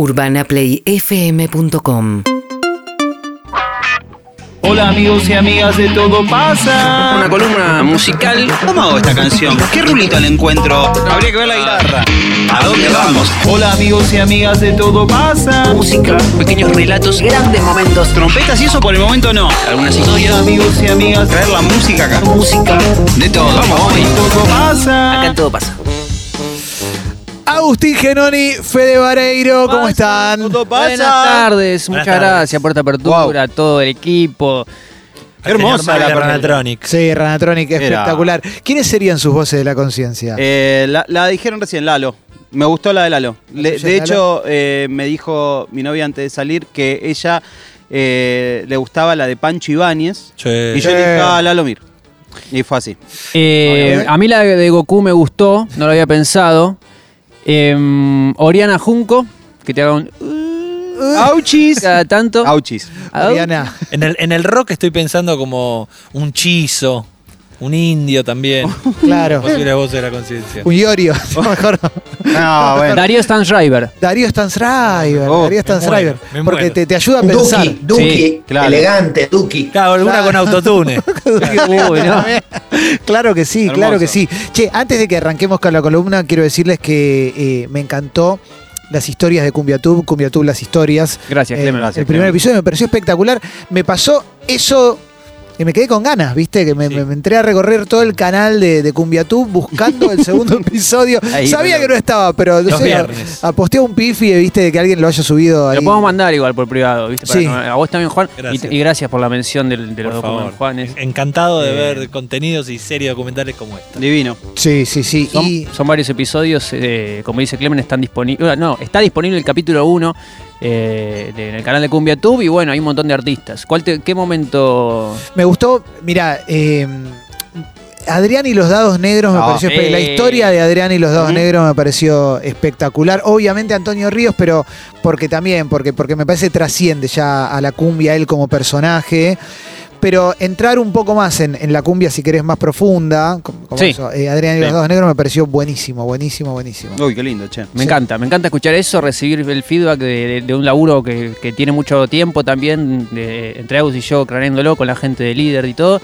UrbanaPlayFM.com Hola amigos y amigas de Todo Pasa. Una columna musical. ¿Cómo hago esta canción? ¿Qué rulito le encuentro? Habría que ver la guitarra. ¿A dónde vamos? Hola amigos y amigas de Todo Pasa. Música, pequeños relatos, grandes momentos. Trompetas y eso por el momento no. Algunas Hola historias. amigos y amigas. Traer la música acá. Música. De todo. Vamos, hoy. Todo Pasa. Acá todo pasa. Agustín Genoni, Fede Vareiro, ¿cómo están? Todo Buenas tardes, muchas gracias por esta apertura, todo el equipo. Hermosa la. Ranatronic. Sí, Ranatronic, Era- espectacular. ¿Quiénes serían sus voces de la conciencia? Eh, la, la dijeron recién, Lalo. Me gustó la de Lalo. Le- de Lalo? hecho, eh, me dijo mi novia antes de salir que ella eh, le gustaba la de Pancho Ibáñez. Y yo le dije, ah, Lalo Mir. Y fue así. Eh, a mí la de Goku me gustó, no lo había pensado. Eh, Oriana Junco, que te haga un... ¡Auchis! Cada tanto. ¡Auchis! Au. Oriana. En el, en el rock estoy pensando como un chizo, un indio también. Claro. Posible voz de la conciencia. Un Iorio, mejor. No, bueno. Darío Stanschreiber. Darío Stanzreiber, Oh, Darío me Stanzreiber. muero, me Porque te, te ayuda a pensar. Duki, Duki, Sí, claro. elegante, Duki. Claro, alguna con autotune. Uy, no. Claro que sí, Hermoso. claro que sí. Che, antes de que arranquemos con la columna, quiero decirles que eh, me encantó las historias de CumbiaTube, CumbiaTube las historias. Gracias, Eh, Clemen. gracias. el primer Clemen. episodio me pareció espectacular. Me pasó eso que me quedé con ganas, ¿viste? Que me, Sí. me- me entré a recorrer todo el canal de, de CumbiaTube buscando el segundo episodio. Ahí, Sabía pero- que no estaba, pero no Los sé, aposté un pifi, ¿viste? De que alguien lo haya subido ahí. Lo podemos mandar igual por privado, ¿viste? Para Sí. a vos también, Juan. Y- Gracias. Y, gracias por la mención del- de, los Por documentos, favor. Juan. es- Encantado de Eh. ver contenidos y series documentales como esta. Divino. Sí, sí, sí. Son, Y son varios episodios, eh, como dice Clemen, están disponibles. No, está disponible el capítulo 1 en el canal de CumbiaTube y bueno, hay un montón de artistas. ¿Cuál te- ¿Qué momento? me gustó, mira, eh, Adrián y los dados negros me Ah, pareció espe- La eh. historia de Adrián y los dados negros me pareció espectacular. Obviamente Antonio Ríos, pero porque también, porque, porque me parece trasciende ya a la cumbia él como personaje. Pero entrar un poco más en, en la cumbia, si querés, más profunda, como, como Sí. eso, eh, Adrián y los Sí. dados negros me pareció buenísimo, buenísimo, buenísimo. Uy, qué lindo, che. Me encanta, me encanta escuchar eso, recibir el feedback de, de- de un laburo que, que tiene mucho tiempo también, de- entre Agus y yo, craneándolo con la gente de líder y todo.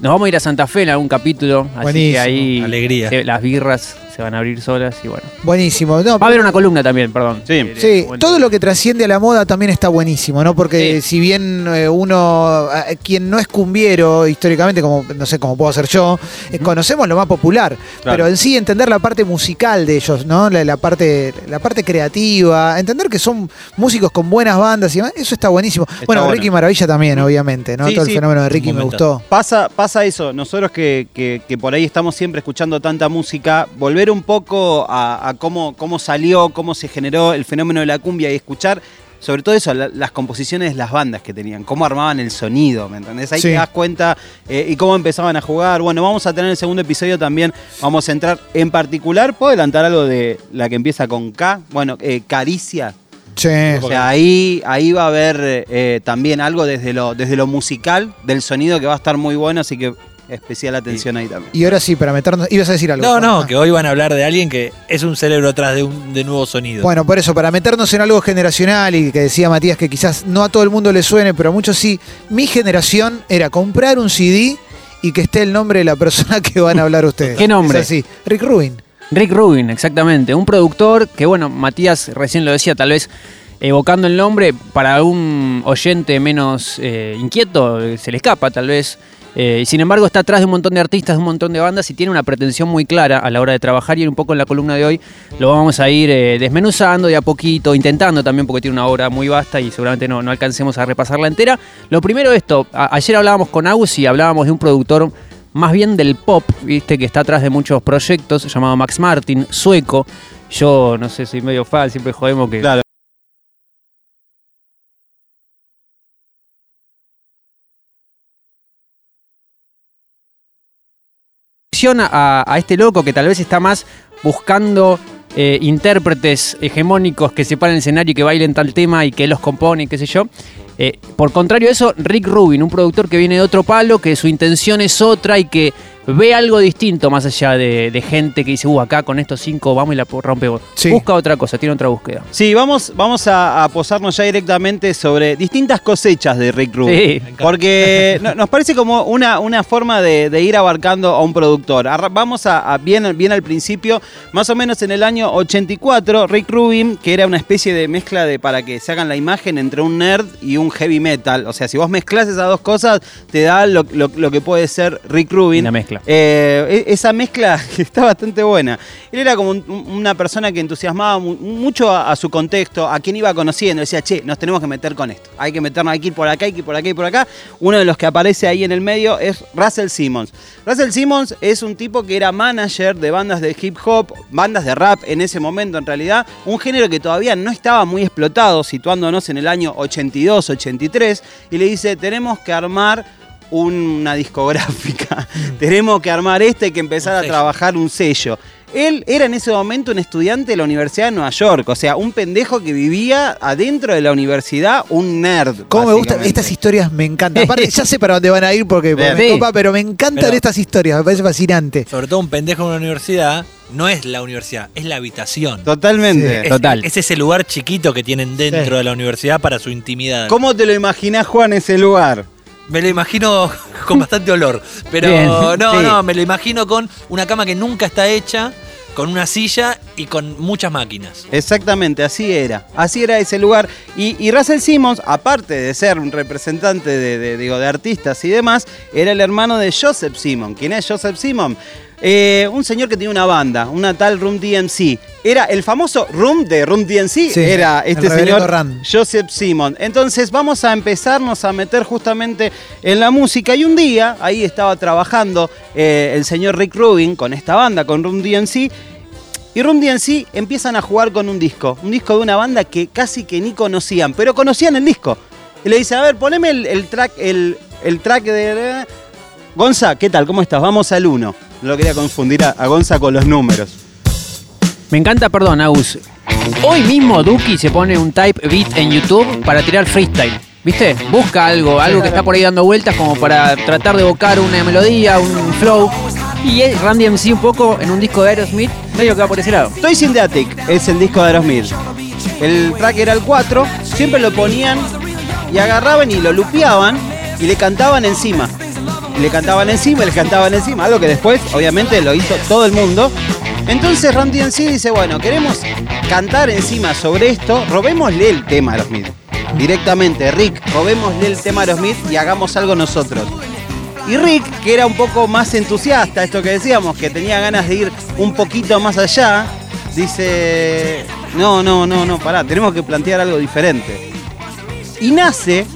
Nos vamos a ir a Santa Fe en algún capítulo, así Buenísimo. que ahí Alegría. eh, las birras se van a abrir solas y bueno. Buenísimo. No, Va a haber una columna también, perdón. Sí. Eh, Sí, todo lo que trasciende a la moda también está buenísimo, ¿no? Porque Sí. si bien eh, uno, eh, quien no es cumbiero históricamente, como no sé, como puedo ser yo, eh, conocemos lo más popular, pero en sí entender la parte musical de ellos, ¿no? La, la parte, la parte creativa, entender que son músicos con buenas bandas y demás, eso está buenísimo. bueno, bueno. Ricky Maravilla también, obviamente, ¿no? Sí, todo el fenómeno de Ricky me gustó. Pasa, pasa eso, nosotros que, que- que por ahí estamos siempre escuchando tanta música, volver un poco a, a cómo, cómo salió, cómo se generó el fenómeno de la cumbia y escuchar sobre todo eso, la- las composiciones de las bandas que tenían, cómo armaban el sonido, ¿me entendés? Ahí Sí. te das cuenta eh, y cómo empezaban a jugar. Bueno, vamos a tener el segundo episodio también, vamos a entrar en particular, ¿puedo adelantar algo de la que empieza con K? Bueno, eh, Caricia. Sí. O sea, ahí, ahí va a haber eh, también algo desde lo, desde lo musical, del sonido que va a estar muy bueno, así que especial atención ahí también. Y ahora sí, para meternos. Ibas a decir algo. No, no, Ah. que hoy van a hablar de alguien que es un cerebro atrás de un de nuevo sonido. Bueno, por eso, para meternos en algo generacional y que decía Matías que quizás no a todo el mundo le suene, pero a muchos sí, mi generación era comprar un CD y que esté el nombre de la persona que van a hablar ustedes. ¿Qué nombre? Es así, Rick Rubin. Rick Rubin, exactamente. Un productor que, bueno, Matías recién lo decía, tal vez evocando el nombre, para un oyente menos eh, inquieto, se le escapa tal vez. Eh, sin embargo, está atrás de un montón de artistas, de un montón de bandas y tiene una pretensión muy clara a la hora de trabajar. Y un poco en la columna de hoy lo vamos a ir eh, desmenuzando de a poquito, intentando también, porque tiene una obra muy vasta y seguramente no, no alcancemos a repasarla entera. Lo primero, esto: ayer hablábamos con Agus y hablábamos de un productor más bien del pop, viste, que está atrás de muchos proyectos, llamado Max Martin, sueco. Yo no sé, soy medio fan, siempre jodemos que. Claro. A, este loco que tal vez está más buscando eh, intérpretes hegemónicos que se paren en el escenario y que bailen tal tema y que los compone, qué sé yo. Eh, por contrario a eso, Rick Rubin, un productor que viene de otro palo, que su intención es otra y que ve algo distinto más allá de, de gente que dice, uh, acá con estos cinco vamos y la rompemos. Sí. Busca otra cosa, tiene otra búsqueda. Sí, vamos, vamos a, a posarnos ya directamente sobre distintas cosechas de Rick Rubin. Sí. Porque no- nos parece como una, una forma de, de ir abarcando a un productor. Vamos a, a bien, bien al principio, más o menos en el año 84, Rick Rubin, que era una especie de mezcla de, para que se hagan la imagen entre un nerd y un heavy metal. O sea, si vos mezclas esas dos cosas, te da lo, lo- lo que puede ser Rick Rubin. Una mezcla. Eh, e- esa mezcla está bastante buena. Él era como un- una persona que entusiasmaba mu- mucho a, a su contexto, a quien iba conociendo. Decía, che, nos tenemos que meter con esto. Hay que meternos, hay que ir por acá, hay que ir por acá y por acá. Uno de los que aparece ahí en el medio es Russell Simmons. Russell Simmons es un tipo que era manager de bandas de hip hop, bandas de rap en ese momento en realidad. Un género que todavía no estaba muy explotado, situándonos en el año 82, 83. Y le dice, tenemos que armar una discográfica. Tenemos que armar este y que empezar a trabajar un sello. Él era en ese momento un estudiante de la Universidad de Nueva York, o sea, un pendejo que vivía adentro de la universidad, un nerd. ¿Cómo me gustan estas historias? Me encantan. Aparte, ya sé para dónde van a ir porque, porque Bien. me Sí. copa, pero me encantan Pero- estas historias. Me parece fascinante. Sobre todo un pendejo en una universidad, no es la universidad, es la habitación. Totalmente. Es, Total. es ese lugar chiquito que tienen dentro Sí. de la universidad para su intimidad. ¿Cómo te lo imaginás, Juan, ese lugar? Me lo imagino con bastante olor. Pero Bien, no, sí. no, me lo imagino con una cama que nunca está hecha, con una silla y con muchas máquinas. Exactamente, así era. Así era ese lugar. Y, y Russell Simmons, aparte de ser un representante de, de- digo, de artistas y demás, era el hermano de Joseph Simon. ¿Quién es Joseph Simon? Eh, un señor que tenía una banda, una tal Room DMC. Era el famoso Room de Room DMC. Sí, era este señor Rand. Joseph Simon. Entonces vamos a empezarnos a meter justamente en la música. Y un día, ahí estaba trabajando eh, el señor Rick Rubin con esta banda, con Room DMC. Y Room DMC empiezan a jugar con un disco. Un disco de una banda que casi que ni conocían, pero conocían el disco. Y le dice, a ver, poneme el, el track, el, el track de... Gonza, ¿qué tal? ¿Cómo estás? Vamos al 1. No lo quería confundir a, a Gonza con los números. Me encanta, perdón, Agus. Hoy mismo Duki se pone un type beat en YouTube para tirar freestyle. ¿Viste? Busca algo, algo que está por ahí dando vueltas como para tratar de evocar una melodía, un flow. Y es Randy MC un poco en un disco de Aerosmith, medio que va por ese lado. The Attic es el disco de Aerosmith. El track era el 4, siempre lo ponían y agarraban y lo lupeaban y le cantaban encima. Le cantaban encima, le cantaban encima, algo que después obviamente lo hizo todo el mundo. Entonces Ram DMC dice, bueno, queremos cantar encima sobre esto, robémosle el tema a Aerosmith. Directamente, Rick, robémosle el tema a Aerosmith y hagamos algo nosotros. Y Rick, que era un poco más entusiasta, esto que decíamos, que tenía ganas de ir un poquito más allá, dice, no, no, no, no, pará, tenemos que plantear algo diferente. Y nace,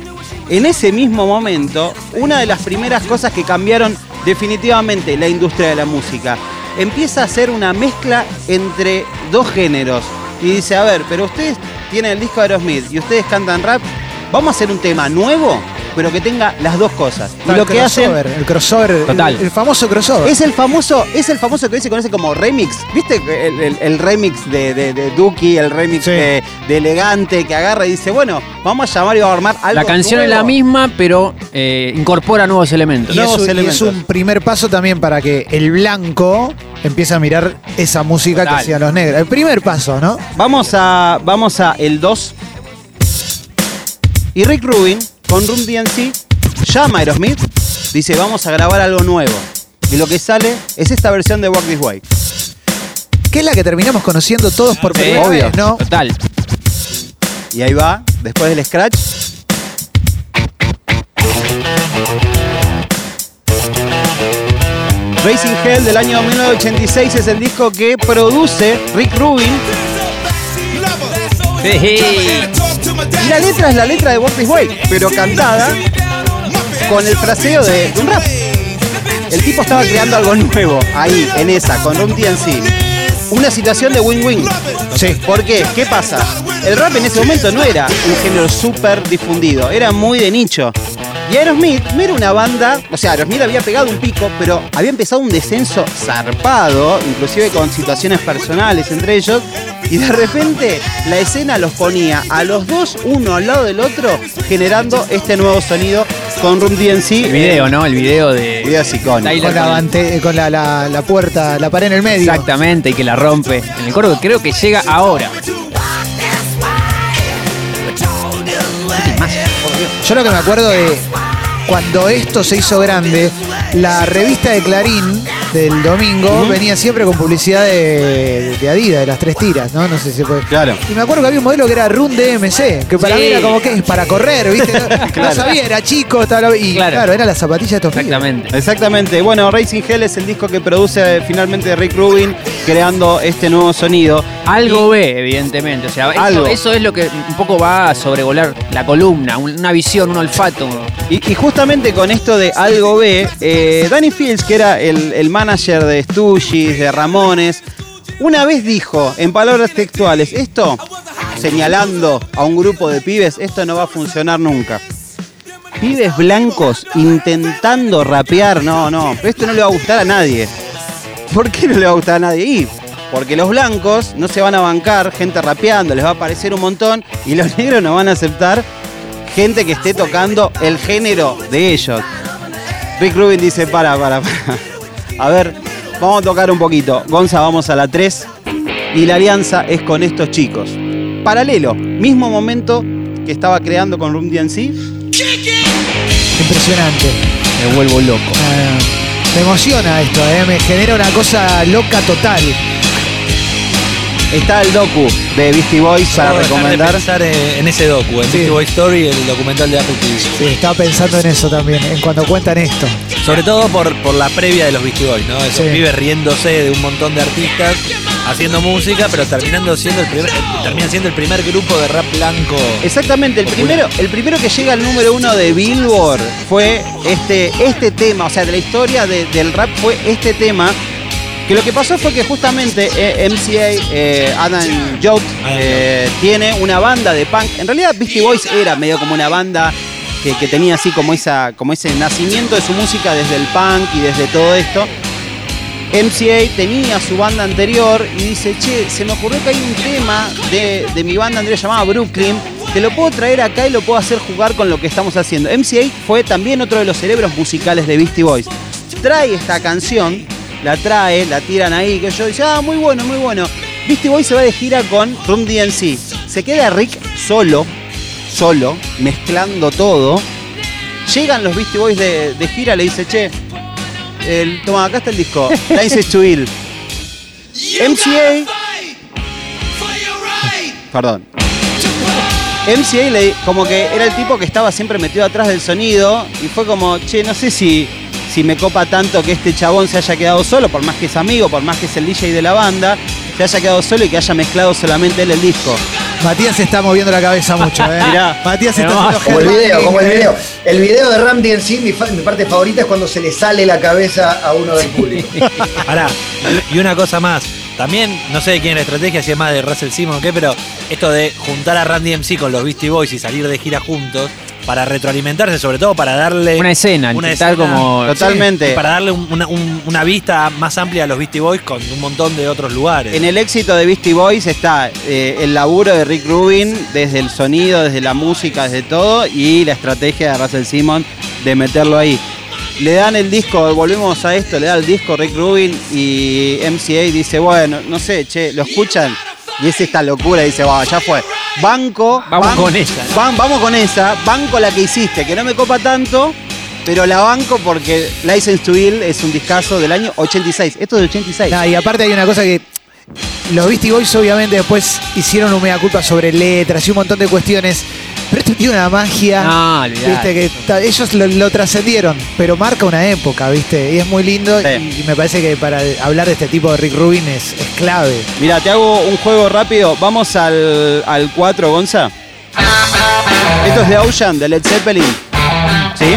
en ese mismo momento, una de las primeras cosas que cambiaron definitivamente la industria de la música. Empieza a hacer una mezcla entre dos géneros. Y dice, a ver, pero ustedes tienen el disco de Aerosmith y ustedes cantan rap, vamos a hacer un tema nuevo, pero que tenga las dos cosas. Y el lo que hacen crossover, el crossover, el- Total. El, famoso crossover. es el famoso, es el famoso que hoy se conoce como remix. ¿Viste el, el- el remix de, de, de Duki, el remix Sí. de, de Elegante, que agarra y dice, bueno, vamos a llamar y vamos a armar algo La canción es la nuevo"? misma, pero eh, incorpora nuevos elementos. Y es, nuevos y es un primer paso también para que el blanco empiece a mirar esa música Total. que hacían los negros. El primer paso, ¿no? Vamos a, vamos a el 2. Y Rick Rubin, con Room DNC, llama a Aerosmith, dice, vamos a grabar algo nuevo. Y lo que sale es esta versión de Walk This Way. Que es la que terminamos conociendo todos por Sí, primera obvio. vez, ¿no? Total. Y ahí va, después del scratch. Racing Hell del año 1986 es el disco que produce Rick Rubin. Y la letra es la letra de Walk This Way, pero cantada con el fraseo de, de un rap. El tipo estaba creando algo nuevo ahí, en esa, con Room TNC. Una situación de win-win. Sí. ¿Por qué? ¿Qué pasa? El rap en ese momento no era un género súper difundido, era muy de nicho. Y Aerosmith no era una banda, o sea, Aerosmith había pegado un pico, pero había empezado un descenso zarpado, inclusive con situaciones personales entre ellos. Y de repente la escena los ponía a los dos, uno al lado del otro, generando este nuevo sonido con Room DNC. El video, ¿no? El video de. Video es icónico. Tyler Con, la, con- bante- con la, la- la puerta, la pared en el medio. Exactamente, y que la rompe. En el coro creo que llega ahora. Yo lo que me acuerdo de cuando esto se hizo grande, la revista de Clarín del domingo venía siempre con publicidad de, de Adidas, de las tres tiras, ¿no? No sé si puede. Claro. Y me acuerdo que había un modelo que era Run DMC, que para Sí. mí era como que es para correr, ¿viste? No, no sabía, era chico, estaba- y claro, Claro. era la zapatilla de estos pibes. Exactamente. Exactamente. Bueno, Racing Hell es el disco que produce eh, finalmente Rick Rubin, creando este nuevo sonido. Algo ve, evidentemente. O sea, eso, Algo. eso es lo que un poco va a sobrevolar la columna, un- una visión, un olfato. Y, y justamente con esto de algo B, eh, Danny Fields, que era el, el manager de Stooges, de Ramones, una vez dijo, en palabras textuales, esto, señalando a un grupo de pibes, esto no va a funcionar nunca. Pibes blancos intentando rapear, no, no, esto no le va a gustar a nadie. ¿Por qué no le va a gustar a nadie? Y porque los blancos no se van a bancar gente rapeando, les va a parecer un montón, y los negros no van a aceptar gente que esté tocando el género de ellos. Rick Rubin dice, para, para, para. A ver, vamos a tocar un poquito. Gonza, vamos a la 3. Y la alianza es con estos chicos. Paralelo, mismo momento que estaba creando con Room DNC. Impresionante. Me vuelvo loco. Ah, me emociona esto, ¿eh? me genera una cosa loca total. Está el docu de Beastie Boys para Puedo dejar de recomendar. pensar en, en ese docu, en Sí. Beastie Boy Story, el documental de Apple TV. Sí, estaba pensando en eso también, en cuando cuentan esto. Sobre todo por, por la previa de los Beastie Boys, ¿no? Esos Sí. pibes riéndose de un montón de artistas haciendo música, pero terminando siendo el primer, terminan siendo el primer grupo de rap blanco. Exactamente, el primero, el primero que llega al número uno de Billboard fue este, este tema, o sea, de la historia de- del rap fue este tema. Que lo que pasó fue que justamente eh, MCA, eh, Adam Jote, eh, tiene una banda de punk. En realidad Beastie Boys era medio como una banda que, tenía así como, esa, como ese nacimiento de su música desde el punk y desde todo esto. MCA tenía su banda anterior y dice, che, se me ocurrió que hay un tema de, de mi banda anterior llamada Brooklyn, que lo puedo traer acá y lo puedo hacer jugar con lo que estamos haciendo. MCA fue también otro de los cerebros musicales de Beastie Boys. Trae esta canción, la trae, la tiran ahí, que yo dice, ah, muy bueno, muy bueno. Beastie Boys se va de gira con Room DNC. Se queda Rick solo, solo, mezclando todo. Llegan los Beastie Boys de, de gira, le dice, che, el, toma, acá está el disco. License to Ill. MCA. Perdón. MCA le, como que era el tipo que estaba siempre metido atrás del sonido y fue como, che, no sé si, si me copa tanto que este chabón se haya quedado solo, por más que es amigo, por más que es el DJ de la banda, se haya quedado solo y que haya mezclado solamente él el disco. Matías se está moviendo la cabeza mucho, ¿eh? Mirá. Matías está haciendo Como el video, como el video. El video de Ram DNC, mi, mi parte favorita es cuando se le sale la cabeza a uno del público. Pará, y una cosa más. También, no sé de quién es la estrategia, si es más de Russell Simon o qué, pero esto de juntar a Randy MC con los Beastie Boys y salir de gira juntos para retroalimentarse, sobre todo para darle Una escena, una escena- como. Totalmente. para darle un- una, un- una vista más amplia a los Beastie Boys con un montón de otros lugares. En el éxito de Beastie Boys está eh, el laburo de Rick Rubin, desde el sonido, desde la música, desde todo, y la estrategia de Russell Simon de meterlo ahí. Le dan el disco, volvemos a esto, le da el disco Rick Rubin y MCA dice, bueno, no sé, che, lo escuchan. Y es esta locura, dice, va, ya fue. Banco. Vamos ban- con esa. vamos con esa. Banco la que hiciste, que no me copa tanto, pero la banco porque License to Ill es un discazo del año 86. Esto es de 86. Nah, y aparte hay una cosa que los Beastie Boys obviamente después hicieron un mea culpa sobre letras y un montón de cuestiones. Pero esto tiene una magia. No, viste que ellos lo, lo trascendieron, pero marca una época, ¿viste? Y es muy lindo Sí. y, y me parece que para hablar de este tipo de Rick Rubin es, es clave. Mira, te hago un juego rápido. Vamos al, al 4, Gonza. Esto es de Ocean, de Led Zeppelin. ¿Sí?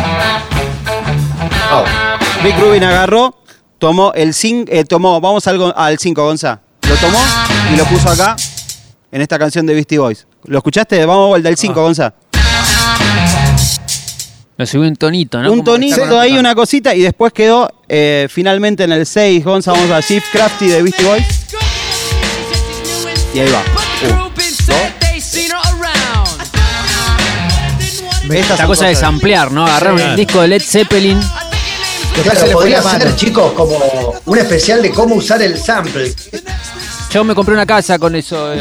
Rick Rubin agarró, tomó el 5, tomó, vamos al, al 5, Gonza. Lo tomó y lo puso acá, en esta canción de Beastie Boys. ¿Lo escuchaste? Vamos al del 5, Gonza. Lo subió un tonito, ¿no? un tonito ahí, una cosita, y después quedó eh, finalmente en el 6, Gonza, vamos a Shift Crafty de Beastie Boys. Y ahí va. Estas Esta cosa de samplear, ¿no? Agarrar un disco de Led Zeppelin. Se Claro, le podría ser, chicos, como un especial de cómo usar el sample. Yo me compré una casa con eso. eh,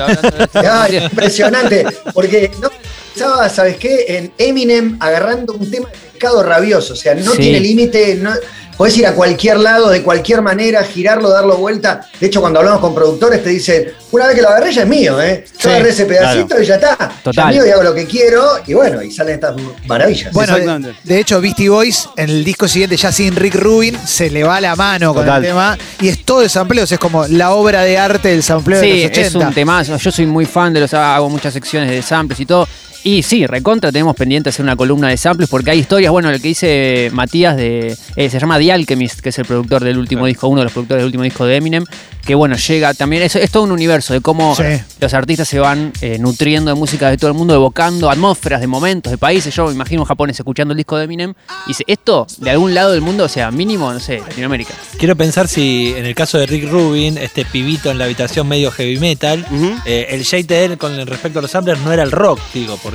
impresionante. Porque no pensaba, ¿sabes qué? En Eminem agarrando un tema de pescado rabioso. O sea, no Sí. tiene límite. No, podés ir a cualquier lado, de cualquier manera, girarlo, darlo vuelta. De hecho, cuando hablamos con productores, te dicen, una vez que lo agarré ya es mío, ¿eh? Yo Sí, agarré ese pedacito claro. y ya está. Ya Total. es mío y hago lo que quiero. Y bueno, y salen estas maravillas. Bueno, de, de hecho, Beastie Boys, en el disco siguiente, ya sin Rick Rubin, se le va la mano con Total. el tema. Y es todo de sampleos, es como la obra de arte del sampleo de Sí, los 80. es un temazo. Yo soy muy fan de los. Hago muchas secciones de samples y todo. Y sí, recontra tenemos pendiente hacer una columna de samples porque hay historias. Bueno, el que dice Matías de. eh, se llama The Alchemist, que es el productor del último disco, uno de los productores del último disco de Eminem. Que bueno, llega también. Es, es todo un universo de cómo Sí. los artistas se van eh, nutriendo de música de todo el mundo, evocando atmósferas de momentos, de países. Yo me imagino un japonés escuchando el disco de Eminem y dice: Esto de algún lado del mundo, o sea, mínimo, no sé, Latinoamérica. Quiero pensar si en el caso de Rick Rubin, este pibito en la habitación medio heavy metal, Ujú. eh, el shade de él con respecto a los samplers no era el rock, digo, porque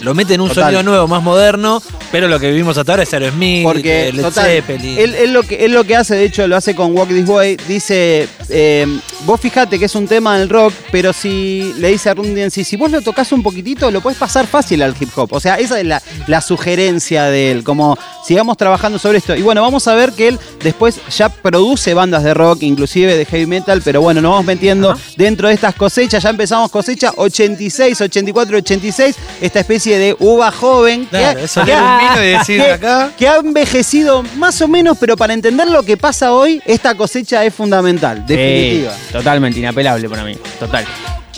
lo mete en un Total. sonido nuevo, más moderno, pero lo que vivimos hasta ahora es Aerosmith, Porque eh, Led total, Zeppelin. él, él lo que, él lo que hace, de hecho, lo hace con Walk This Way. Dice, eh, vos fijate que es un tema del rock, pero si le dice a Run DMC, si vos lo tocas un poquitito, lo puedes pasar fácil al hip hop. O sea, esa es la, la sugerencia de él, como sigamos trabajando sobre esto. Y bueno, vamos a ver que él después ya produce bandas de rock, inclusive de heavy metal, pero bueno, nos vamos metiendo dentro de estas cosechas. Ya empezamos cosecha 86, 84, 86, esta especie de uva joven. que- eso que- leer un vino y decir que- acá. que ha envejecido más o menos, pero para entender lo que pasa hoy, esta cosecha es fundamental, definitiva. Sí, totalmente inapelable para mí, total.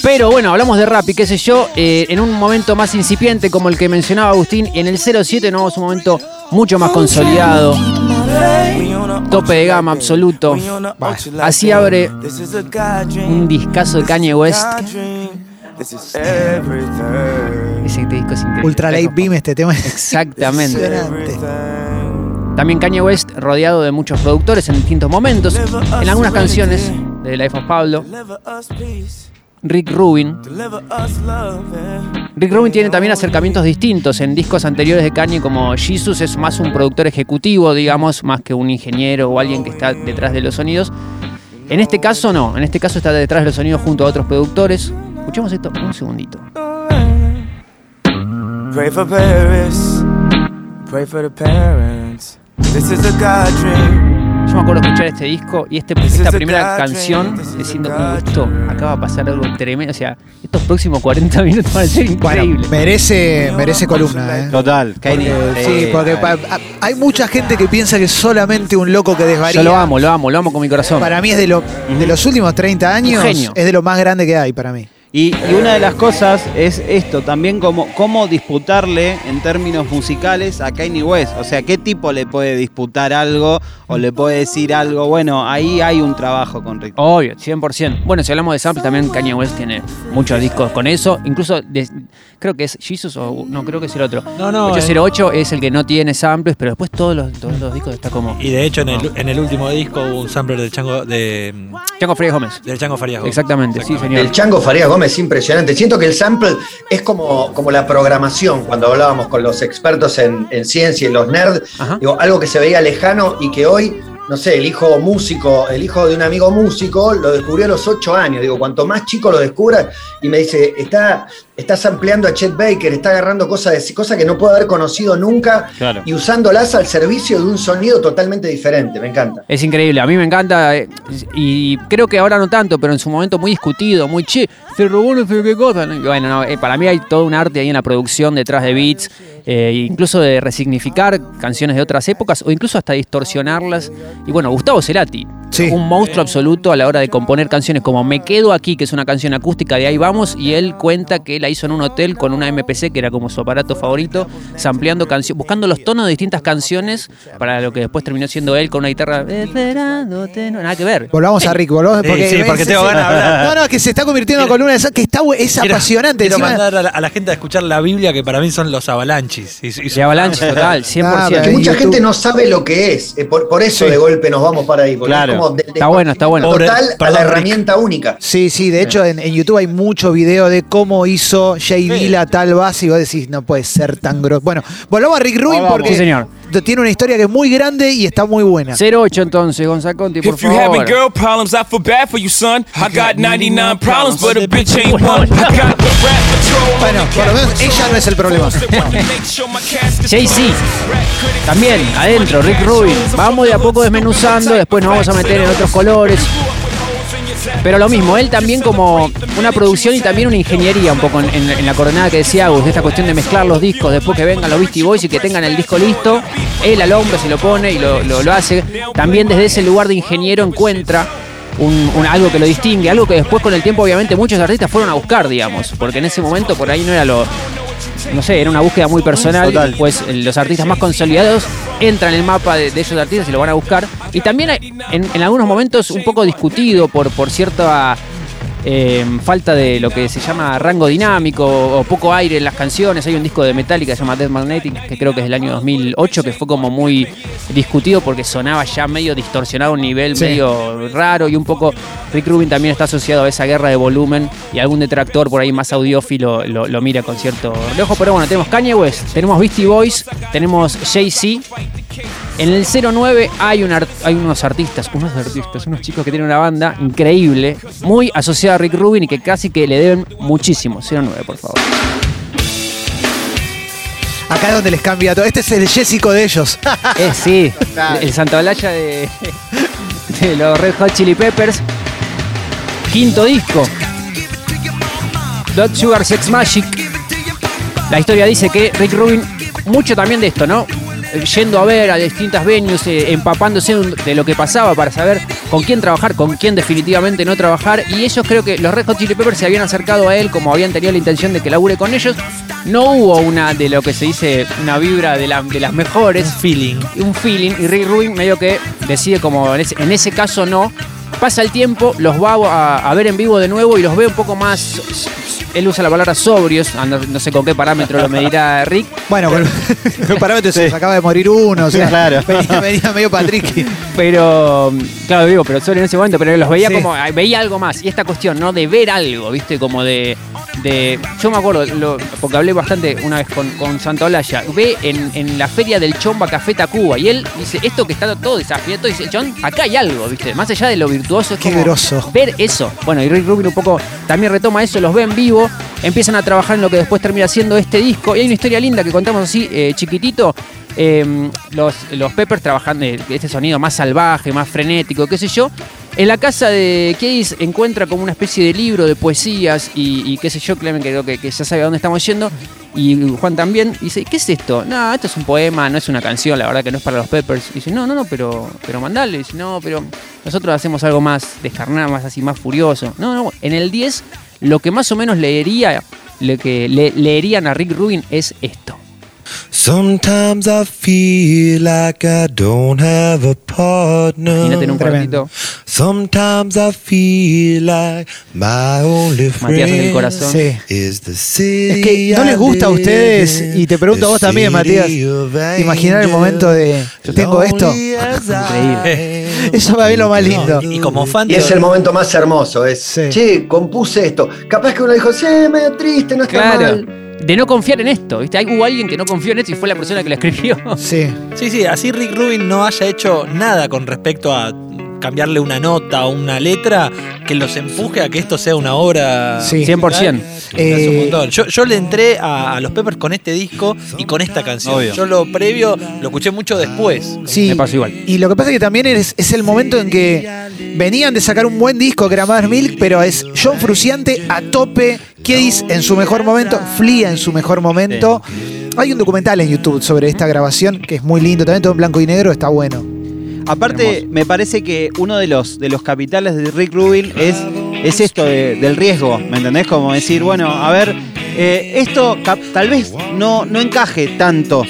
Pero bueno, hablamos de rap y qué sé yo, eh, en un momento más incipiente como el que mencionaba Agustín, en el 07 nos vamos a un momento mucho más consolidado, tope de gama absoluto. Así abre un discazo de Kanye West. Ese disco es increíble. Ultra Light Beam, este tema es Exactamente. También Kanye West rodeado de muchos productores en distintos momentos. En algunas canciones de Life of Pablo. Rick Rubin. Rick Rubin tiene también acercamientos distintos en discos anteriores de Kanye como Jesus es más un productor ejecutivo, digamos, más que un ingeniero o alguien que está detrás de los sonidos. En este caso no, en este caso está detrás de los sonidos junto a otros productores. Escuchemos esto un segundito. Pray for Paris, pray for the parents. This is a God dream. Yo me acuerdo escuchar este disco y este, esta primera canción diciendo como esto acaba de pasar algo tremendo. O sea, estos próximos 40 minutos van a ser Bueno, increíbles. merece, merece columna, ¿eh? Total. Porque- sí, porque hay mucha gente que piensa que es solamente un loco que desvaría. Yo lo amo, lo amo, lo amo con mi corazón. Para mí es de, lo, de los últimos 30 años, genio. es de lo más grande que hay para mí. Y, y una de las cosas es esto, también como cómo disputarle en términos musicales a Kanye West. O sea, ¿qué tipo le puede disputar algo o le puede decir algo? Bueno, ahí hay un trabajo con Rick. Obvio, 100%. Bueno, si hablamos de samples, también Kanye West tiene muchos discos con eso. Incluso, de- creo que es Jesus o no, creo que es el otro. No, no, 808 es el que no tiene samples, pero después todos los, todos los discos está como... Y de hecho en el, en el último disco hubo un sampler del Chango de Chango Frías Gómez. del Chango Farías. Gómez. Exactamente, sí, señor. El Chango Farías Gómez es impresionante. Siento que el sample es como, como la programación, cuando hablábamos con los expertos en, en ciencia y los nerds, digo, algo que se veía lejano y que hoy, no sé, el hijo músico, el hijo de un amigo músico, lo descubrió a los ocho años. Digo, cuanto más chico lo descubras, y me dice, está, está sampleando a Chet Baker, está agarrando cosas de cosas que no puedo haber conocido nunca Claro. y usándolas al servicio de un sonido totalmente diferente. Me encanta. Es increíble, a mí me encanta eh, y creo que ahora no tanto, pero en su momento muy discutido, muy che, se robó no sé qué cosa. Bueno, no, eh, para mí hay todo un arte ahí en la producción detrás de beats, eh, incluso de resignificar canciones de otras épocas o incluso hasta distorsionarlas. Y bueno, Gustavo Cerati, Sí. un monstruo absoluto a la hora de componer canciones como Me Quedo Aquí, que es una canción acústica de Ahí Vamos, y él cuenta que la hizo en un hotel con una MPC, que era como su aparato favorito, sampleando canciones, buscando los tonos de distintas canciones para lo que después terminó siendo él con una guitarra. Esperándote, no, nada que ver. Volvamos a Rick, volvamos. Sí, Porque, sí, porque tengo ganas de hablar. No, no, es que se está convirtiendo en una columna una de esas que está, es Quiero- apasionante. Quiero encima- mandar a la, a la gente a escuchar la Biblia, que para mí son los avalanches. Y- y- De Avalanche, total, 100%. Ah, Que mucha YouTube. gente no sabe lo que es. eh, Por, por eso Sí. de golpe nos vamos para ahí. Porque Claro. es como de- de- Está bueno, está bueno. Pobre- Total a perdón, la Rick. herramienta única. Sí, sí, de hecho en, en YouTube hay mucho video de cómo hizo Jay Vila tal base y vos decís, no puede ser tan grosso. Bueno, volvamos a Rick Rubin porque Sí, señor. Tiene una historia que es muy grande y está muy buena. 08 entonces, Gonzaconti, por If you having favor. girl problems, I feel bad for you, son. I got 99 problems, but a bitch ain't one. I got the rap patrol. Bueno, por lo menos ella no es el problema. Jay-Z, también adentro, Rick Rubin. Vamos de a poco desmenuzando, después nos vamos a meter en otros colores. Pero lo mismo, él también como una producción y también una ingeniería un poco en, la coronada que decía Agus, de esta cuestión de mezclar los discos, después que vengan los Beastie Boys y que tengan el disco listo, él al hombro se lo pone y lo, lo- hace. También desde ese lugar de ingeniero encuentra un- algo que lo distingue, algo que después con el tiempo obviamente muchos artistas fueron a buscar, digamos, porque en ese momento por ahí no era lo, no sé, era una búsqueda muy personal. Total. Pues los artistas más consolidados entran en el mapa de, de esos artistas y lo van a buscar. Y también hay, en, en algunos momentos un poco discutido por, por cierta eh, falta de lo que se llama rango dinámico o poco aire en las canciones. Hay un disco de Metallica que se llama Death Magnetic, que creo que es del año 2008, que fue como muy discutido porque sonaba ya medio distorsionado a un nivel Sí. medio raro y un poco Rick Rubin también está asociado a esa guerra de volumen y algún detractor por ahí más audiófilo lo, lo mira con cierto reojo. Pero bueno, tenemos Kanye West, tenemos Beastie Boys, tenemos Jay-Z. En el 09 hay, un hay unos artistas, unos artistas, unos chicos que tienen una banda increíble, muy asociada a Rick Rubin y que casi que le deben muchísimo. 09, por favor. Acá es donde les cambia todo. Este es el Jessico de ellos. Eh, sí, el Santa Olalla de, de los Red Hot Chili Peppers. Quinto disco. Dot Sugar Sex Magic. La historia dice que Rick Rubin, mucho también de esto, ¿no? Eh, Yendo a ver a distintas venues, eh, empapándose un- de lo que pasaba para saber con quién trabajar, con quién definitivamente no trabajar. Y ellos creo que los Red Hot Chili Peppers se habían acercado a él como habían tenido la intención de que labure con ellos. No hubo una de lo que se dice una vibra de, la- de las mejores feeling. un feeling y Rick Rubin medio que decide como en ese, en ese caso no. Pasa el tiempo, los va a, a ver en vivo de nuevo y los ve un poco más. Él usa la palabra sobrios, anda- no sé con qué parámetro lo medirá Rick. Bueno, con con parámetros se acaba de morir uno. O sea, Claro. venía, venía medio Patrick. Pero, claro, digo, pero solo en ese momento, pero los veía Sí. como, veía algo más. Y esta cuestión, ¿no? De ver algo, ¿viste? Como de, de yo me acuerdo, lo- porque hablé bastante una vez con, con Santa Olaya, ve en, en la feria del Chomba Café Tacuba, y él dice, esto que está todo desafiado, dice, John, acá hay algo, ¿viste? Más allá de lo virtuoso, es Qué como groso. ver eso. Bueno, y Rick Rubin un poco también retoma eso, los ve en vivo, empiezan a trabajar en lo que después termina siendo este disco, y hay una historia linda que contamos así, eh, chiquitito, eh, los, los Peppers trabajando este sonido más salvaje, más frenético, qué sé yo. En la casa de Case encuentra como una especie de libro de poesías y, qué sé yo, Clemen que creo que, ya sabe a dónde estamos yendo. Y Juan también dice, ¿qué es esto? No, esto es un poema, no es una canción, la verdad que no es para los Peppers. Y dice, no, no, no, pero, pero mandale. Dice, no, pero nosotros hacemos algo más descarnado, más así, más furioso. No, no, en el 10 lo que más o menos leería, lo que le- leerían a Rick Rubin es esto. Sometimes I feel like I don't have a partner. Imagínate en un cuartito. Sometimes I feel like my only Matías en el friend corazón. Sí. is the city Es que no les gusta a I ustedes, y te pregunto a vos the también, Matías, city of imaginar el momento de, yo tengo esto. lonely as I am. Eso va a lo más lindo. Y como fan Y es el momento más hermoso, es, Sí. che, compuse esto. Capaz que uno dijo, sí, medio triste, no está Claro. mal. De no confiar en esto, ¿viste? Hay- Hubo alguien que no confió en esto y fue la persona que lo escribió. Sí. Sí, sí, así Rick Rubin no haya hecho nada con respecto a cambiarle una nota o una letra que los empuje a que esto sea una obra. Sí. 100%. Es un Eh. Yo, yo le entré a, a los Peppers con este disco y con esta canción. Obvio. Yo lo previo lo escuché mucho después. Sí. Me pasó igual. Y lo que pasa es que también es, es el momento en que venían de sacar un buen disco que era Mother Milk, pero es John Fruciante a tope, Kiddis en su mejor momento, Flea en su mejor momento. Hay un documental en YouTube sobre esta grabación que es muy lindo, también todo en blanco y negro, está bueno. Aparte, me parece que uno de los, de los capitales de Rick Rubin es, es esto de- del riesgo, ¿me entendés? Como decir, bueno, a ver, eh, esto tal vez no, no encaje tanto,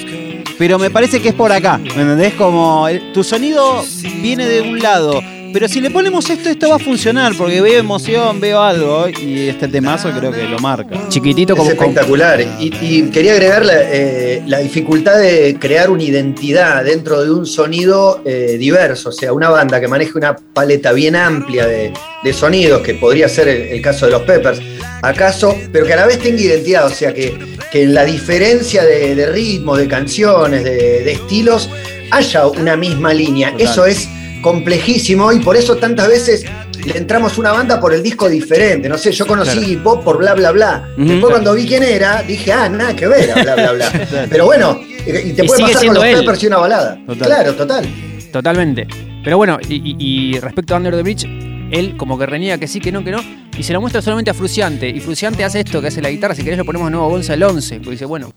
pero me parece que es por acá, ¿me entendés? Como el- tu sonido viene de un lado, pero si le ponemos esto, esto va a funcionar, porque veo emoción, veo algo, y este temazo creo que lo marca. Chiquitito Es como, como- espectacular. Y, y quería agregar la, eh, la dificultad de crear una identidad dentro de un sonido eh, diverso. O sea, una banda que maneje una paleta bien amplia de, de sonidos, que podría ser el, el caso de los Peppers, acaso, pero que a la vez tenga identidad. O sea, que, que en la diferencia de, de ritmo, de canciones, de, de estilos, haya una misma línea. Total. Eso es complejísimo y por eso tantas veces le entramos a una banda por el disco diferente. No sé, yo conocí Claro. Pop por bla bla bla. Después cuando vi quién era, dije, ah, nada que ver, bla bla bla. Pero bueno, y te Y puede pasar con los. Peppers y una balada. Total. Claro, total. Totalmente. Pero bueno, y, respecto a Under the Bridge, él como que reniega que sí, que no, que no, y se lo muestra solamente a Fruciante. Y Fruciante hace esto, que hace la guitarra, si querés lo ponemos de nuevo a Gonza el 11. Porque dice, bueno,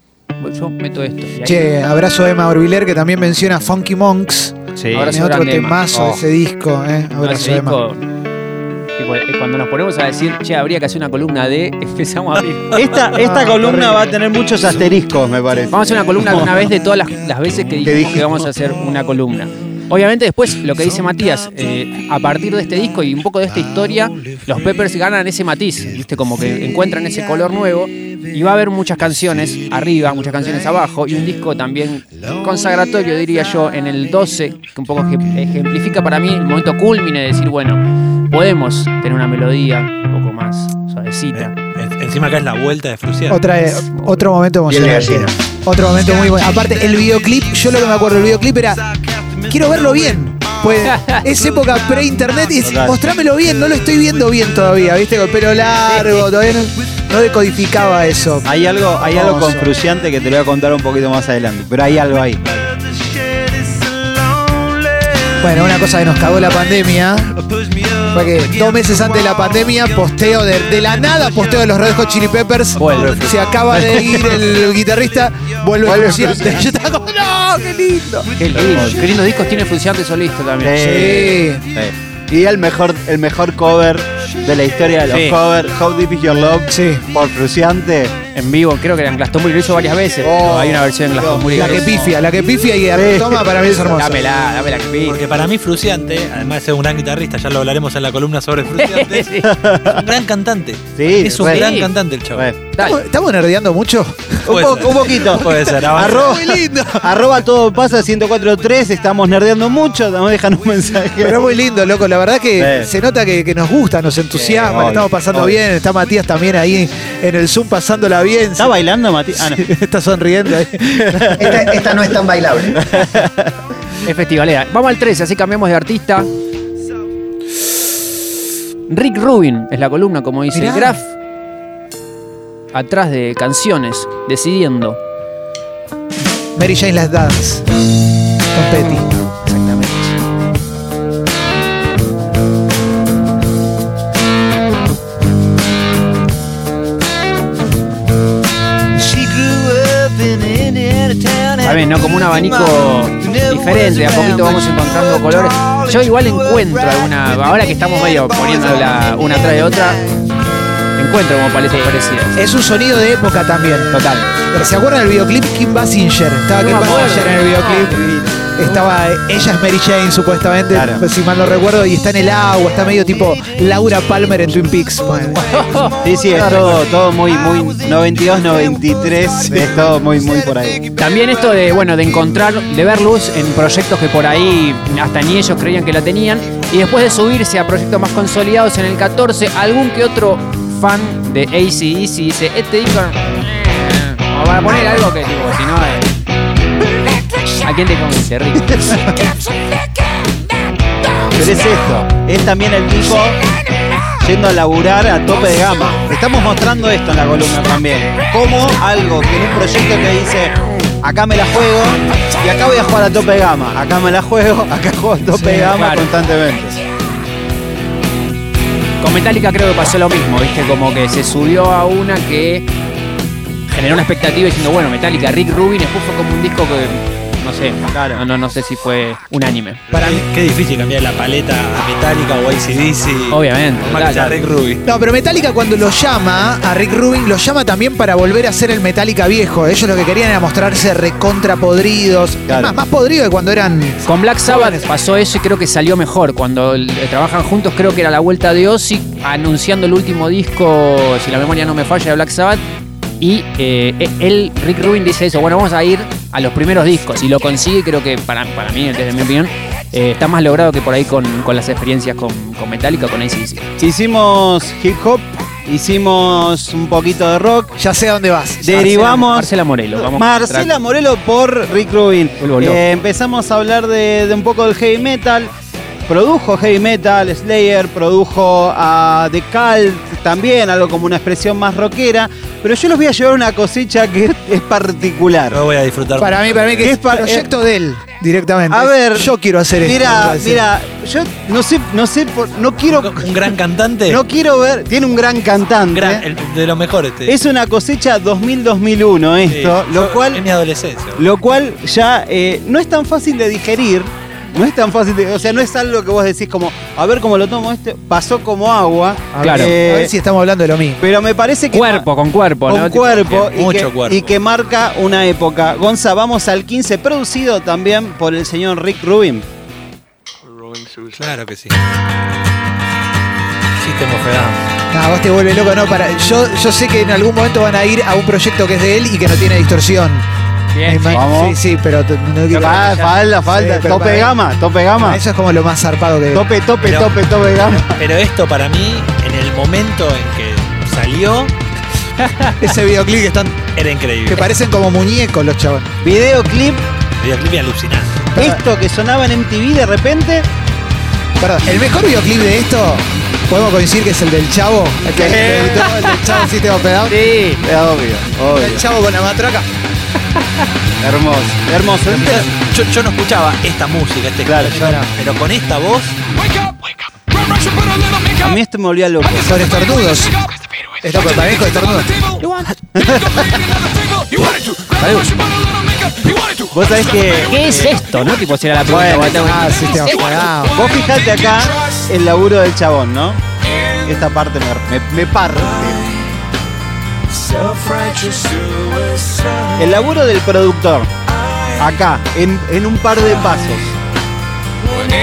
yo meto esto. Y ahí- Che, abrazo a Emma Orbiler que también menciona Funky Monks. Sí. Ahora Es sí. otro grande, Emma. temazo de Oh. ese disco, eh. No, Abrazo ese a Emma. disco, eh, cuando nos ponemos a decir, che, habría que hacer una columna de, empezamos a abrir. Esta, esta Ah, columna va a tener muchos asteriscos, me parece. Vamos a hacer una columna de una vez de todas las, las veces que dijimos dijimos. que vamos a hacer una columna. Obviamente después lo que dice Matías, eh, a partir de este disco y un poco de esta historia, los Peppers ganan ese matiz, ¿viste? Como que encuentran ese color nuevo y va a haber muchas canciones arriba, muchas canciones abajo y un disco también consagratorio, diría yo, en el 12, que un poco ejem- ejemplifica para mí el momento culmine de decir, bueno, podemos tener una melodía un poco más suavecita. En- encima acá es la vuelta de Fruciante. Otra, eh, otro momento emocionante. Otro momento muy bueno. Aparte, el videoclip, yo lo que me acuerdo del videoclip era. Quiero verlo bien. Pues es época pre-internet y mostrámelo bien, no lo estoy viendo bien todavía, ¿viste? Con el pelo largo, todavía no, no decodificaba eso. Hay algo, hay algo Hermoso. con Fruciante que te lo voy a contar un poquito más adelante, pero hay algo ahí. Bueno, una cosa que nos cagó la pandemia fue que dos meses antes de la pandemia, posteo de, de la nada, posteo de los Red Hot Chili Peppers. Vuelve. Se acaba de ir el guitarrista, vuelve, Fruciante. Yo estaba como, no, qué lindo. Qué lindo, qué lindos discos tiene Fruciante solista también. Sí. Sí. Sí. Y el mejor, el mejor cover de la historia de los Sí. covers, How Deep Is Your Love, Sí. por Fruciante. En vivo, creo que en Glastonbury lo hizo varias veces. Oh, hay una versión en Glastonbury. La que pifia, la que pifia y toma para mí es hermosa. Dámela, dámela que pifia. Porque para mí Fruciante, además de ser un gran guitarrista, ya lo hablaremos en la columna sobre Fruciante, Sí. es un gran cantante. Sí, es un gran Sí. cantante el chavo. ¿Estamos, estamos nerdeando mucho? un, Puede po- ser. un poquito. Puede ser. Arroba, Muy lindo. arroba todo pasa 1043, estamos nerdeando mucho, nos dejan un mensaje. Pero es muy lindo, loco. La verdad que Sí. se nota que, que nos gusta, nos entusiasma, Sí, la estamos pasando obvio. bien. Está Matías también ahí en el Zoom bien. ¿Está bailando, Mati? Ah, no. Está sonriendo ahí. Esta, esta no es tan bailable. Es festivalera. Vamos al 13, así cambiamos de artista. Rick Rubin es la columna, como dice Mirá. el Graf. Atrás de canciones, decidiendo. Mary Jane Las Dance. Con Petty. ¿No? Como un abanico diferente, a poquito vamos encontrando colores. Yo igual encuentro alguna, ahora que estamos medio poniéndola una atrás de otra, encuentro como paletas parecidas. Es un sonido de época también. Total. ¿Se acuerdan del videoclip? Kim Basinger. Estaba Kim. Basinger en el videoclip. Estaba, ella es Mary Jane supuestamente, Claro. si mal no recuerdo, y está en el agua, está medio tipo Laura Palmer en Twin Peaks. Bueno, Sí, sí, es todo, todo muy, muy 92, 93, es todo muy, muy por ahí. También esto de, bueno, de encontrar, de ver luz en proyectos que por ahí hasta ni ellos creían que la tenían. Y después de subirse a proyectos más consolidados en el 14, algún que otro fan de ACDC dice, este disco... eh, Como para poner algo que, tipo, si no... ¿A quién te convence, Rick? Pero es esto, es también el tipo yendo a laburar a tope de gama. Estamos mostrando esto en la columna también. Como algo que en un proyecto que dice, acá me la juego y acá voy a jugar a tope de gama. Acá me la juego, acá juego a tope de gama claro. constantemente. Con Metallica creo que pasó lo mismo, ¿viste? Como que se subió a una que generó una expectativa diciendo, bueno, Metallica, Rick Rubin, después fue como un disco que no sé. Claro. No, no, no sé si fue unánime. Para mí. Qué difícil cambiar la paleta a Metallica o ACDC. Obviamente, Más que sea. Rick Rubin. No, pero Metallica cuando lo llama a Rick Rubin, lo llama también para volver a ser el Metallica viejo. Ellos lo que querían era mostrarse recontra podridos. Claro. Más, más podrido que cuando eran. Con Black Sabbath pasó eso y creo que salió mejor. Cuando eh, trabajan juntos, creo que era la vuelta de Ozzy anunciando el último disco, si la memoria no me falla, de Black Sabbath. Y eh, él, Rick Rubin, dice eso. Bueno, vamos a ir a los primeros discos. Y lo consigue, creo que para, para mí, desde mi opinión, eh, está más logrado que por ahí con, con las experiencias con, con Metallica o con ACDC. Hicimos hip hop, hicimos un poquito de rock. Ya sé a dónde vas. Derivamos. Marcela Morelo. Vamos Marcela Morelo por Rick Rubin. Eh, empezamos a hablar de, de un poco del heavy metal. Produjo heavy metal, Slayer, produjo a The Cult también, algo como una expresión más rockera. Pero yo los voy a llevar una cosecha que es particular. Lo voy a disfrutar. Para mí, para mí que ¿Qué es proyecto de él directamente. A ver, yo quiero hacer esto. Mira, me parece. mira, yo no sé, no sé, no quiero, Un gran cantante. no quiero ver. Tiene un gran cantante. Gran- el- de lo mejor este. Es una cosecha 2000-2001 Sí, esto, yo- lo cual Es mi adolescencia. Lo cual ya eh, no es tan fácil de digerir. No es tan fácil de. O sea, no es algo que vos decís como, a ver cómo lo tomo este. Pasó como agua. A ver, Claro. Eh, a ver si estamos hablando de lo mismo. Pero me parece que. Cuerpo, con cuerpo, Con ¿no? Tipo, cuerpo, bien, y, mucho que, cuerpo. y que marca una época. Gonza, vamos al 15, producido también por el señor Rick Rubin. Claro que sí. System of a Down. No, vos te vuelve loco, no, para. Yo, yo sé que en algún momento van a ir a un proyecto que es de él y que no tiene distorsión. Bien, vamos. Sí, sí, pero t- no quiero- Ah, falta, falta. Sí, pero tope para- gama, tope gama. Eso es como lo más zarpado que. Tope, tope, Pero- tope, tope gama. Pero esto para mí, en el momento en que salió, Ese videoclip que están. era increíble. que parecen como muñecos los chavos. Videoclip, videoclip alucinante. esto que sonaba en MTV de repente. Perdón, el mejor videoclip de esto, podemos coincidir que es el del chavo. El, que, el, del chavo System of a Down. Sí. Eh, Obvio, El obvio. chavo con la matraca. Hermoso, hermoso. Yo, yo no escuchaba esta música, este Claro, pero con esta voz, A mí esto me volvía loco. Son estornudos. Esto pero para mí es con estornudos. Vos sabés que. ¿Qué es esto, no? Tipo, si era la pregunta. Bueno, bueno, Ah. Vos fijate acá el laburo del chabón, ¿no? Esta parte me, me- me parte. El laburo del productor. Acá, en, en un par de pasos.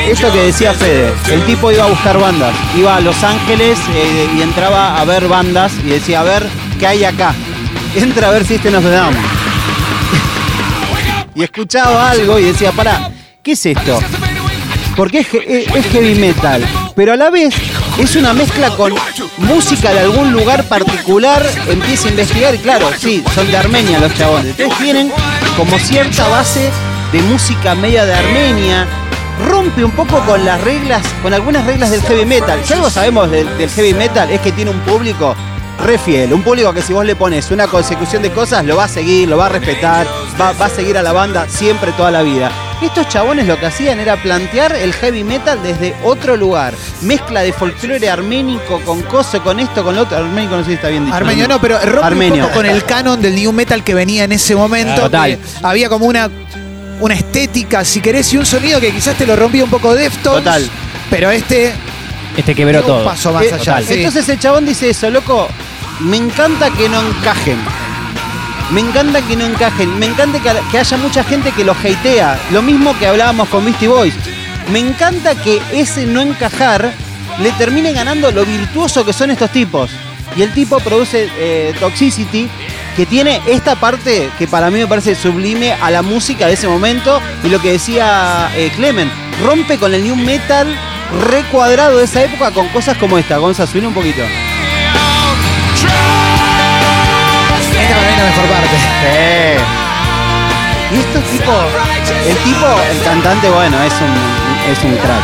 Esto que decía Fede, el tipo iba a buscar bandas, iba a Los Ángeles eh, y entraba a ver bandas y decía, a ver, ¿qué hay acá? Entra a ver System of a Down. y escuchaba algo y decía, pará, ¿qué es esto? Porque es, es heavy metal, pero a la vez es una mezcla con música de algún lugar particular, empieza a investigar y claro, sí, son de Armenia los chabones. Entonces tienen como cierta base de música media de Armenia, rompe un poco con las reglas, con algunas reglas del heavy metal. Si algo sabemos del, heavy metal es que tiene un público re fiel, un público que si vos le pones una consecución de cosas lo va a seguir, lo va a respetar, va a seguir a la banda siempre toda la vida. Estos chabones lo que hacían era plantear el heavy metal desde otro lugar. Mezcla de folclore arménico con coso, con esto, con lo otro. Arménico no sé si está bien dicho. Armenio no, pero rompe Armenio. un poco con el canon del new metal que venía en ese momento. Total. Había como una, una estética, si querés, y un sonido que quizás te lo rompía un poco Deftones. Total. Pero este Este quebró dio un todo. paso más Eh, allá. sí. Entonces el chabón dice eso, loco, me encanta que no encajen. Me encanta que no encajen. Me encanta que, haya mucha gente que los hatea. Lo mismo que hablábamos con Misty Boys. Me encanta que ese no encajar le termine ganando lo virtuoso que son estos tipos. Y el tipo produce eh, Toxicity, que tiene esta parte que para mí me parece sublime a la música de ese momento. Y lo que decía eh, Clement, rompe con el new metal recuadrado de esa época con cosas como esta. Gonza, subile un poquito. Esta para mí es la mejor parte. Y esto tipo, el tipo, el cantante, bueno, es un, es un crack.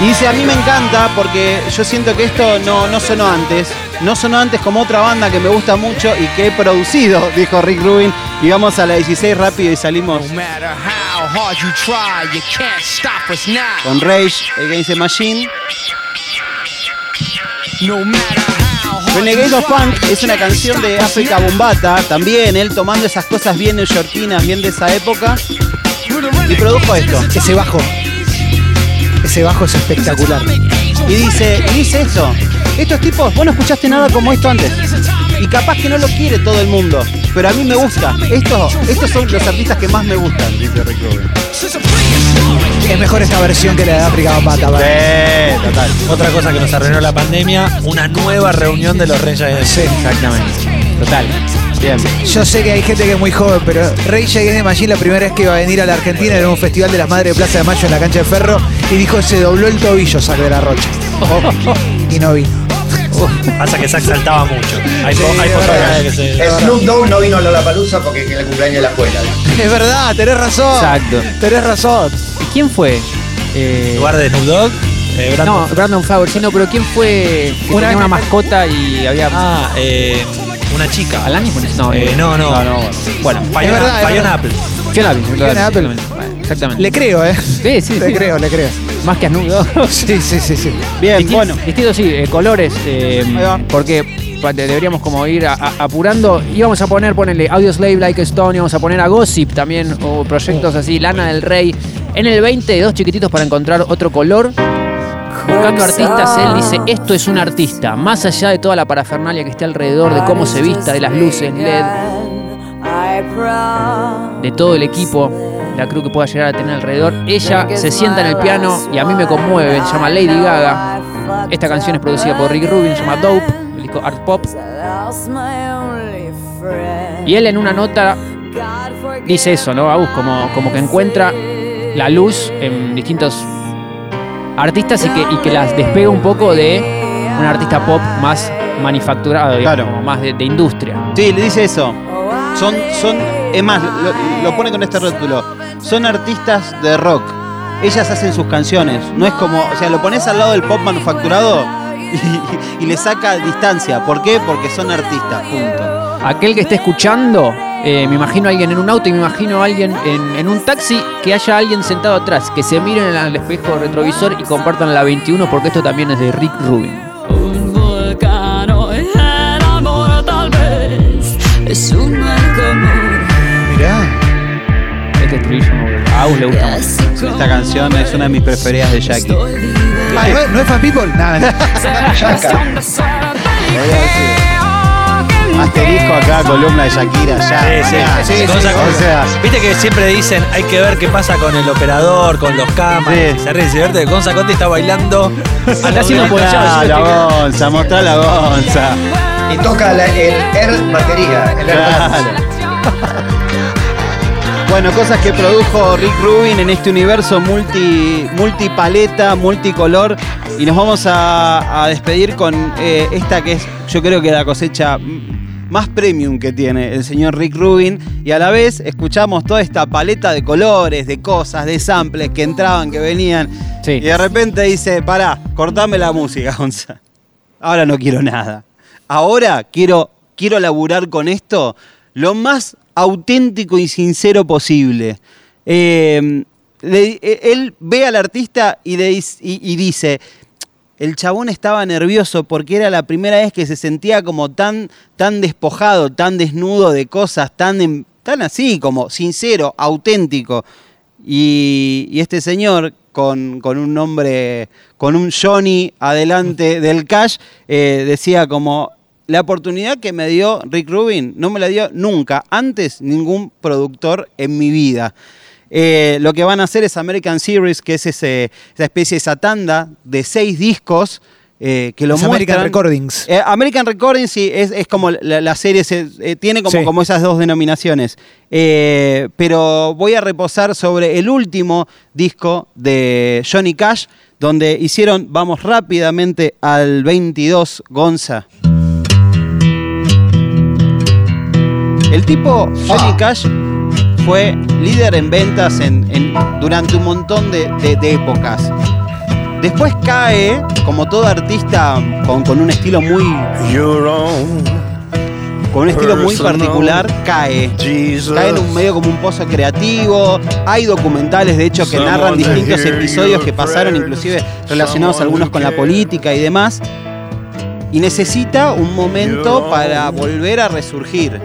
Y dice, a mí me encanta porque yo siento que esto no, no sonó antes. No sonó antes como otra banda que me gusta mucho y que he producido, dijo Rick Rubin. Y vamos a la 16 rápido y salimos con Rage Against the Machine. No matter of Funk es una canción de África Bombata, también él tomando esas cosas bien neoyorquinas, bien de esa época, y produjo esto. Ese bajo. Ese bajo es espectacular. Y dice, y dice esto, estos tipos, vos no escuchaste nada como esto antes. Y capaz que no lo quiere todo el mundo, pero a mí me gusta. Estos, estos son los artistas que más me gustan, dice Rick Rubin. Es mejor esta versión que la de África Bambata. ¿vale? Sí, total. Otra cosa que nos arruinó la pandemia, una nueva reunión de los Reyes de Sí. Exactamente. Total. Bien. Yo sé que hay gente que es muy joven, pero Rey the Machine la primera vez que iba a venir a la Argentina era un festival de las Madres de Plaza de Mayo en la cancha de Ferro y dijo se dobló el tobillo Sac de la Rocha. y no vino. Pasa que Zack saltaba mucho. Hay, po- Sí, hay es posibilidades verdad. de que se. Snoop Dogg no vino a Lollapalooza porque es el cumpleaños de la escuela. Es verdad, tenés razón. Exacto. Tenés razón. ¿Y quién fue? Eh, lugar de Snoop Dogg, eh, Brandon- no, Brandon Flowers, sí, no, pero ¿quién fue que Una tenía una mascota y había... Ah, eh, una chica. ¿Alanis? No, Eh, no, no. Bueno, Fiona, verdad, Fiona. Apple. Fiona Apple. Fiona Apple. exactamente. Bueno, Exactamente. Le creo, ¿eh? Sí, sí, Le sí. creo, le creo. Más que a Snoop Dogg. Sí, sí, sí, sí. Bien, Disti- bueno. Distintos, sí, eh, colores, eh, porque deberíamos como ir a- a- apurando. Íbamos a poner, ponele Audio Slave Like a Stone, íbamos a poner a Gossip también, o proyectos así, Lana del Rey. En el 20, dos chiquititos para encontrar otro color. Buscando artistas, él dice, esto es un artista, más allá de toda la parafernalia que esté alrededor, de cómo se vista, de las luces LED, de todo el equipo, la crew que pueda llegar a tener alrededor. Ella se sienta en el piano y a mí me conmueve, se llama Lady Gaga. Esta canción es producida por Rick Rubin, se llama Dope, el disco Art Pop. Y él en una nota dice eso, ¿no? Agus, como, como que encuentra la luz en distintos artistas y que, y que las despega un poco de un artista pop más manufacturado, Claro. más de, de industria. Sí, le dice eso. Son, son, es más, lo, lo pone con este rótulo. Son artistas de rock. Ellas hacen sus canciones. No es como, o sea, lo pones al lado del pop manufacturado y, y le saca distancia. ¿Por qué? Porque son artistas, punto. Aquel que esté escuchando, eh, me imagino a alguien en un auto y me imagino a alguien en, en un taxi, que haya alguien sentado atrás, que se miren al espejo retrovisor y compartan la 21 porque esto también es de Rick Rubin. Un volcán hoy enamora tal vez Es un mal común Mirá. Este estribillo a Agus le gusta mucho. Esta canción es una de mis preferidas de Jackie. Ah, ¿no, es- ¿no es fan people? Nada. Asterisco acá, columna de Shakira, ya. Sí, sí, Sí, Cosa sí, con- o sea, Viste que siempre dicen hay que ver qué pasa con el operador, con los cámaras. Sí. Se ríe, se divierte. Gonza Conti está bailando. Está haciendo por allá. mostrá la gonza, mostrá la gonza. Y toca la- el Air batería. El Air Claro. Bueno, cosas que produjo Rick Rubin en este universo multi, multipaleta, multicolor. Y nos vamos a, a despedir con eh, esta que es, yo creo que la cosecha más premium que tiene el señor Rick Rubin. Y a la vez escuchamos toda esta paleta de colores, de cosas, de samples que entraban, que venían. Sí. Y de repente dice, pará, cortame la música, Gonza. Ahora no quiero nada. Ahora quiero, quiero laburar con esto lo más auténtico y sincero posible. Eh, le- eh, él ve al artista y, le dis- y- y dice, el chabón estaba nervioso porque era la primera vez que se sentía como tan, tan despojado, tan desnudo de cosas, tan, así, como sincero, auténtico. Y, y este señor, con, con un nombre, con un Johnny adelante del cash, eh, decía como, la oportunidad que me dio Rick Rubin no me la dio nunca, antes ningún productor en mi vida. Eh, lo que van a hacer es American Series, que es ese- esa especie, esa tanda de seis discos eh, que lo Los American. Recordings. Eh, American Recordings sí, es, es como la, la serie, se- eh, tiene como, Sí. como esas dos denominaciones. Pero voy a reposar sobre el último disco de Johnny Cash, donde hicieron, vamos rápidamente al 22, Gonza. El tipo, Johnny Cash, fue líder en ventas en- en- durante un montón de, de- de épocas. Después cae, como todo artista con, con un estilo muy. Con un estilo muy particular, cae. Cae en un medio como un pozo creativo. Hay documentales, de hecho, que narran distintos episodios que pasaron, inclusive relacionados algunos con la política y demás. Y necesita un momento para volver a resurgir.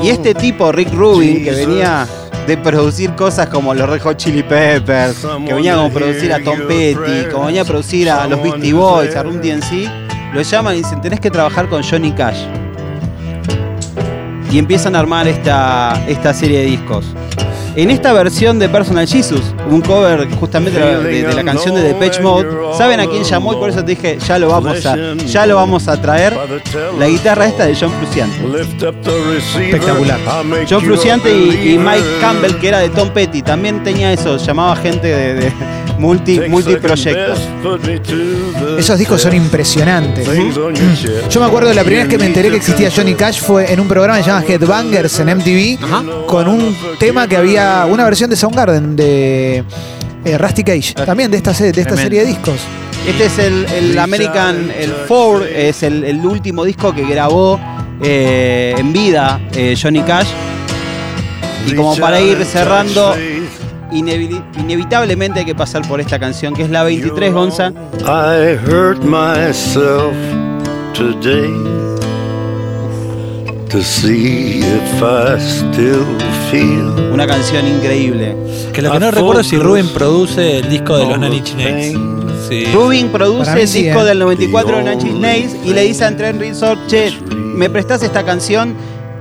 Y este tipo, Rick Rubin, que venía de producir cosas como los Red Hot Chili Peppers, que venía como a producir a Tom Petty, como venía a producir a los Beastie Boys, a Run DMC, lo llaman y dicen, tenés que trabajar con Johnny Cash. Y empiezan a armar esta, esta serie de discos. En esta versión de Personal Jesus, un cover justamente de, de- de la canción de Depeche Mode, ¿saben a quién llamó? Y por eso te dije, ya lo vamos a, ya lo vamos a traer. La guitarra esta de John Frusciante. Espectacular. John Frusciante y, y Mike Campbell, que era de Tom Petty, también tenía eso, llamaba gente de, de multi, multiproyectos. Esos discos son impresionantes. Yo me acuerdo de la primera vez que me enteré que existía Johnny Cash fue en un programa que se llama Headbangers en MTV con un tema que había, una versión de Soundgarden de eh, Rusty Cage, también de esta, se- de esta Tremendo. serie de discos. Este es el, el American, el Four, es el, el último disco que grabó eh, en vida eh, Johnny Cash. Y como para ir cerrando, inevi- inevitablemente hay que pasar por esta canción, que es la 23, Gonza. I hurt myself today to see if I still feel. Una canción increíble. Que lo que no recuerdo es si Rubén produce el disco de los Inch Nails. Sí. Rubin produce el sí, disco ¿eh? del 94 de Inch Nails y le dice a Trent Reznor, che, me prestás esta canción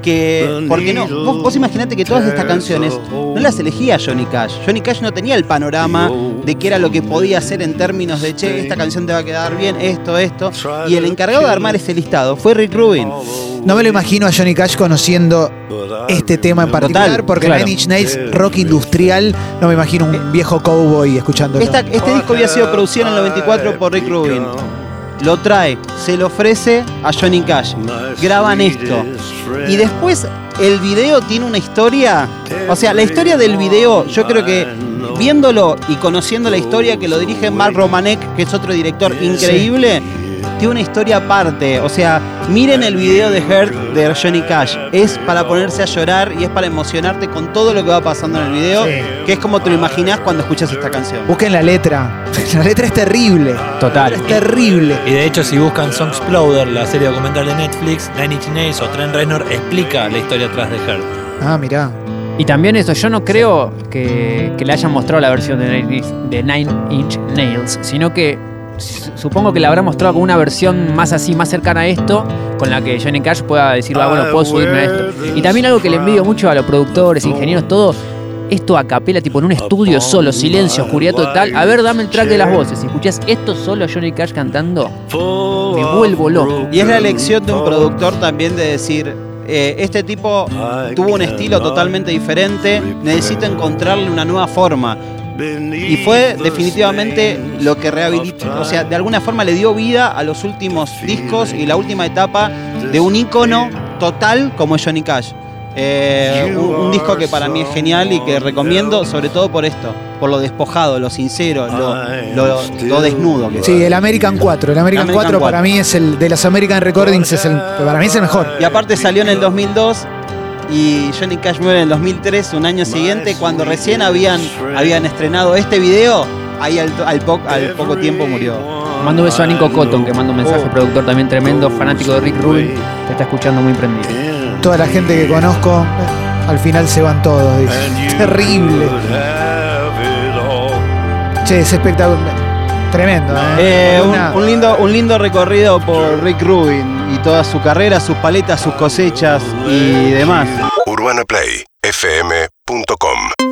que... Porque no, vos, vos imaginate que todas estas canciones no las elegía Johnny Cash. Johnny Cash no tenía el panorama de qué era lo que podía hacer en términos de, che, esta canción te va a quedar bien, esto, esto. Y el encargado de armar ese listado fue Rick Rubin. No me lo imagino a Johnny Cash conociendo este tema en particular, Total, porque claro. Nine Inch Nails, rock industrial, no me imagino un viejo cowboy escuchándolo. Esta- este disco había sido producido en el 94 por Rick Rubin. Lo trae, se lo ofrece a Johnny Cash. Graban esto. Y después el video tiene una historia. O sea, la historia del video, yo creo que viéndolo y conociendo la historia que lo dirige Mark Romanek, que es otro director increíble, tiene una historia aparte. O sea, miren el video de Hurt de Johnny Cash. Es para ponerse a llorar y es para emocionarte con todo lo que va pasando en el video, que es como te lo imaginás cuando escuchas esta canción. Busquen la letra. La letra es terrible. Total. Es terrible. Y de hecho, si buscan Song Exploder, la serie documental de Netflix, Nine Inch Nails o Trent Reznor explica la historia atrás de Hurt. Ah, mirá. Y también eso, yo no creo que, que le hayan mostrado la versión de Nine, Inch- de Nine Inch Nails, sino que supongo que la habrá mostrado con una versión más así, más cercana a esto, con la que Johnny Cash pueda decir, ah, bueno, puedo subirme a esto. Y también algo que le envidio mucho a los productores, ingenieros, todo, esto a capela, tipo en un estudio solo, silencio, oscuridad total. A ver, dame el track de las voces. Si escuchás esto solo Johnny Cash cantando, me vuelvo loco. Y es la elección de un productor también de decir, eh, este tipo tuvo un estilo totalmente diferente, necesito encontrarle una nueva forma. Y fue definitivamente lo que rehabilitó, o sea, de alguna forma le dio vida a los últimos discos y la última etapa de un ícono total como Johnny Cash. Eh, un, un disco que para mí es genial y que recomiendo sobre todo por esto, por lo despojado, lo sincero, lo, lo- lo desnudo que. Sí, el American 4. El American, American 4, para 4. mí es el de las American Recordings, es el, para mí es el mejor. Y aparte salió en el 2002 y Johnny Cash muere en el 2003, un año siguiente, cuando recién habían, habían estrenado este video, ahí al, al po- al poco tiempo murió. Mando un beso a Nico Cotton, que manda un mensaje, productor también tremendo, fanático de Rick Rubin, que está escuchando muy prendido. Toda la gente que conozco, al final se van todos. dice. Terrible. Che, es espectacular. Tremendo, ¿eh? Eh, un lindo, un lindo recorrido por Rick Rubin y toda su carrera, sus paletas, sus cosechas y demás. UrbanaPlayFM.com